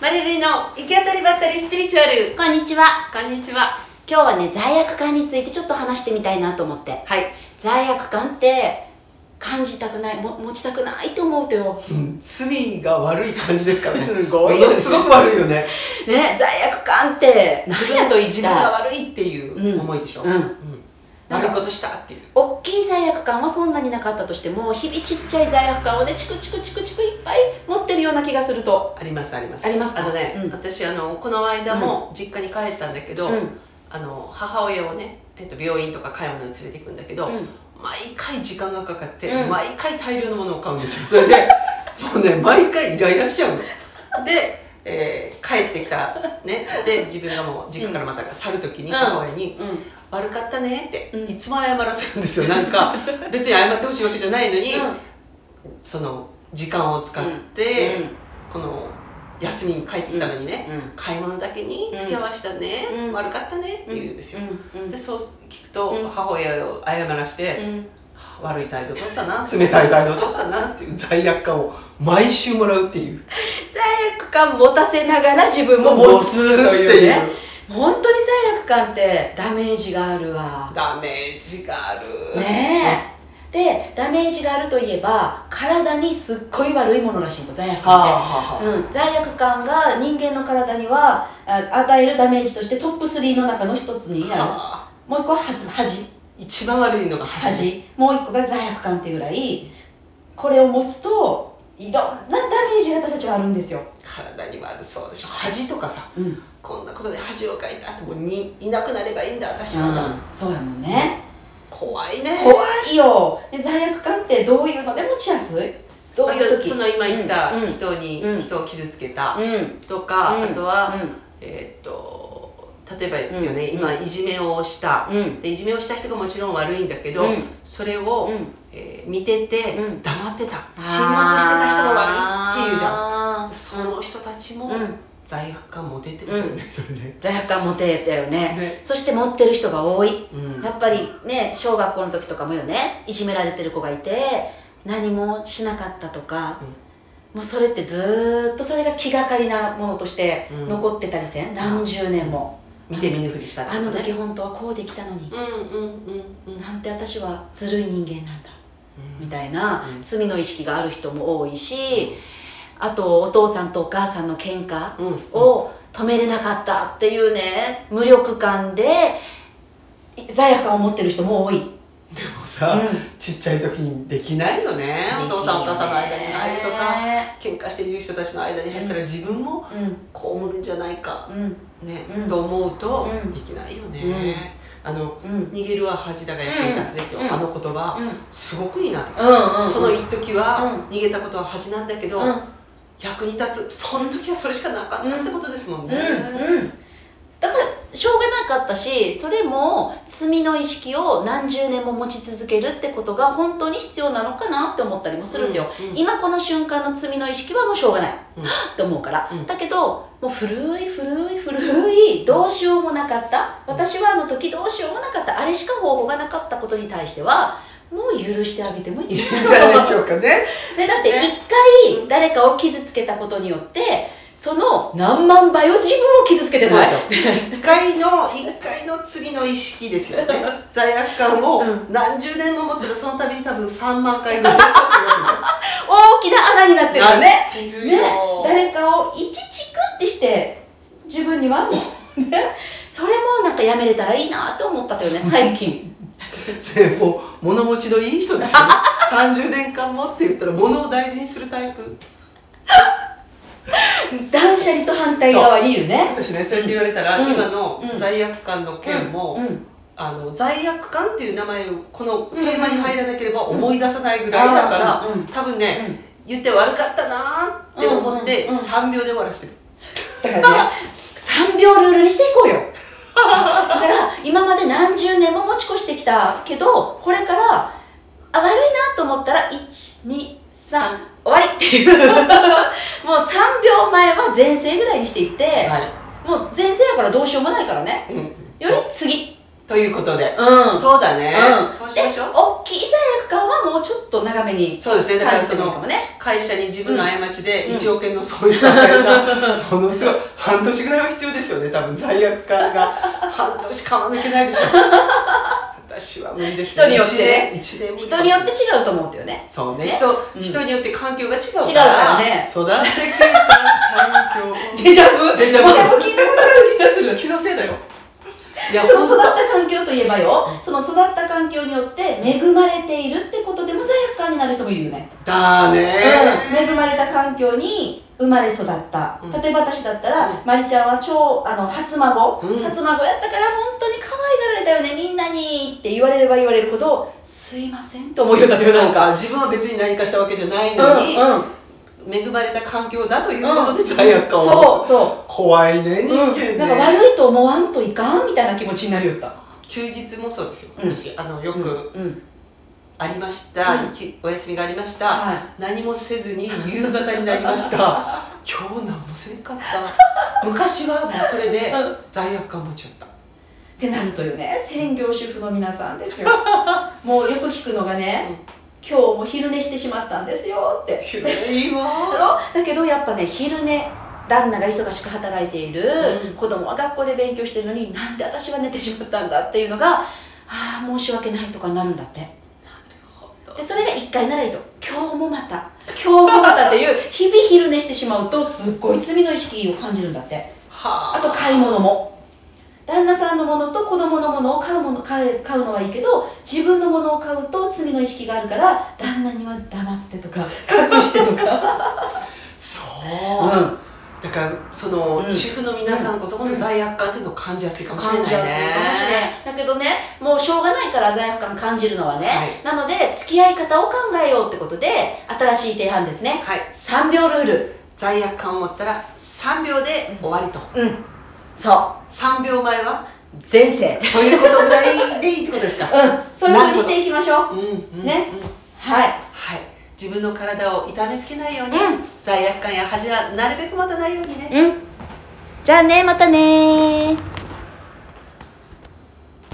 マリルリの行き当たりばったりスピリチュアル。こんにちは。こんにちは。今日はね罪悪感についてちょっと話してみたいなと思って。はい、罪悪感って感じたくないも持ちたくないと思うとよ。うん、罪が悪い感じですからね。すごいものすごく悪いよね。ね罪悪感って自分と自分が悪いっていいう思いでしょ、うん悪いことしたっていう。大きい罪悪感はそんなになかったとしても日々ちっちゃい罪悪感をねチクチクチクチクいっぱい持ってるような気がすると。ありますあります。ありますか？あのね、うん。私あのこの間も実家に帰ったんだけど、うん。あの母親をね、えっと、病院とか買い物に連れて行くんだけど、うん。毎回時間がかかって、うん。毎回大量のものを買うんですよ。それでもうね毎回イライラしちゃうの。で、えー帰ってきたね。で自分がもう実家からまた去る時にうん。母親にうん「悪かったね」って、うん。いつも謝らせるんですよ。なんか 別に謝ってほしいわけじゃないのに、その時間を使って、うん。この休みに帰ってきたのにね、うん。買い物だけに付き合わしたね、うん。悪かったねって言うんですよ、でそう聞くと、うん。母親を謝らして、うん。悪い態度取ったな冷たい態度取ったなっていう 罪悪感を毎週もらうっていう。罪悪感持たせながら自分も持つというね本当に罪悪感ってダメージがあるわ。ダメージがある。ねえ。でダメージがあるといえば体にすっごい悪いものらしいの罪悪はあ感って、うん、罪悪感が人間の体にはあ与えるダメージとしてトップ3の中の一つになる。はあ。もう一個は恥恥。一番悪いのが恥。恥。もう一個が罪悪感っていうぐらいこれを持つといろんなダメージが私たちはあるんですよ、体に悪そうでしょ。恥とかさ。うんこんなことで恥をかいたってもうにいなくなればいいんだ私は、うん、そうやもんね。怖いね。怖いよ。で罪悪感ってどういうの？で持ちやすいどういう時？その今言ったうん人に、うん。人を傷つけたうん。とか、うん。あとは、うん。えーっと例えばよね、うん。今いじめをした、うん。でいじめをした人がもちろん悪いんだけど、うん。それを、うん。えー見てて、うん。黙ってた。沈黙してた人も悪いっていうじゃん。んその人たちもうん罪悪感も出てくるね、それね。罪悪感持てたよね。ね。そして持ってる人が多い。うん。やっぱりね小学校の時とかもよね。いじめられてる子がいて何もしなかったとか、もうそれってずーっとそれが気がかりなものとしてうん。残ってたりせん、何十年も。見て見ぬふりしたりとあの時本当はこうできたのに、うんうんうんうん。なんて私はずるい人間なんだ。みたいなうん。罪の意識がある人も多いしあとお父さんとお母さんの喧嘩うん。を止めれなかったっていうね無力感で罪悪感を持ってる人も多い、でもさ、ちっちゃい時にできないよね。お父さんお母さんの間に入るとかね喧嘩している人たちの間に入ったら自分も被るんじゃないか、うん。ね、うん。と思うとうん。できないよね、あのうん。うん逃げるは恥だが役に立つですよ、うん。あの言葉、うん。すごくいいなと、うんうんその一時はう逃げたことは恥なんだけど、うん役に立つ。その時はそれしかなかったってことですもんね、うんうん。だからしょうがなかったしそれも罪の意識を何十年も持ち続けるってことが本当に必要なのかなって思ったりもするんだよ、うんうん。今この瞬間の罪の意識はもうしょうがない、うん。って思うから、うん。だけどもう古い古い古いどうしようもなかった。私はあの時どうしようもなかった。あれしか方法がなかったことに対してはもう許してあげてもいい。いいんじゃないでしょうかね。ね、だってね。一回誰かを傷つけたことによってその何万倍を自分を傷つけてない。そうですよ一回の一回の次の意識ですよね。罪悪感をうん。何十年も持ってるその度に多分3万回ぐらいさせてるわけでしょ。大きな穴になってるよね。ね誰かを一チクってして自分にはもうね。それもなんかやめれたらいいなと思ったとよね最近でもう物持ちのいい人ですよね。30年間もって言ったら物を大事にするタイプ。断捨離と反対側にいるね。私ねそうやって言われたら、うん。今のうん。罪悪感の件も、うん。あの罪悪感っていう名前をこのテーマに入らなければ思い出さないぐらいだから、うんうん。多分ね、言って悪かったなーって思ってうんうんうん。3秒で終わらせてる、だからね3秒ルールにしていこうよ。だから今まで何十年も持ち越してきたけどこれからあ悪いなと思ったら123終わりっていう。もう3秒前は前世ぐらいにしていって、はい。もう前世やからどうしようもないからね。うん。より次。ということで、うん。そうだね、うん。そうしましょう。で大きい罪悪感はもうちょっと長めにそうですね。だからその会社に自分の過ちでうん。1億円の損失を与えた、ものすごい半年ぐらいは必要ですよね。多分罪悪感が半年かま抜けないでしょ。私は無理です人によってね。人によって違うと思うんだよね。そうね。ね。人、うん。人によって環境が違うから。違うからね。育ってきた環境。デジャブ。デジャブ。前も聞いたことがある気がする。気のせいだよ。いやその育っ本た環境といえばよその育った環境によって恵まれているってことでも罪悪感になる人もいるよね、当だね。うん、恵まれた環境に生まれ育った、うん。例えば私だったら、まりちゃんは超あの初孫、うん。初孫やったから本当に可愛がられたよねみんなにって言われれば言われるほどすいませんと思うよったよそうなんか。か自分は別に何かしたわけじゃないのに、うんうん。恵まれた環境だということで罪悪感をそうそ怖いねう、人間ね、うん、なんか悪いと思わんといかんみたいな気持ちになるよった。休日もそうですよ、うん。私。あのよくうんありました、うん。きお休みがありました、はい。何もせずに夕方になりました。今日何もせんかった。昔はもうそれでうん。罪悪感持ちよった。ってなるとよね。専業主婦の皆さんですよ。もうよく聞くのがね、今日も昼寝してしまったんですよ。って。いいだわろ？だけどやっぱね昼寝旦那が忙しく働いている、うん。子供は学校で勉強してるのになんで私は寝てしまったんだっていうのがああ申し訳ないとかなるんだってでそれが一回ならいいと。今日もまた。今日もまたっていう日々昼寝してしまうとすっごい罪の意識を感じるんだって。はあと買い物も。旦那さんのものと子供のものを買うもの買え買うのはいいけど自分のものを買うと罪の意識があるから旦那には黙ってとか隠してとか、そう、うん、だからその、うん。主婦の皆さんこそこの罪悪感っていうのを感じやすいかもしれないね。感じやすいかもしれん。だけどねもうしょうがないから罪悪感感じるのはね、はい。なので付き合い方を考えようってことで新しい提案ですね。はい。3秒ルール。罪悪感を持ったら3秒で終わりと、うん。そう。3秒前は前世。ということぐらいでいいってことですか？うん。そういうふうにしていきましょう。うんうん。ね。はい自分の体を痛めつけないように、うん。罪悪感や恥はなるべく持たないようにね。うん。じゃあねまたね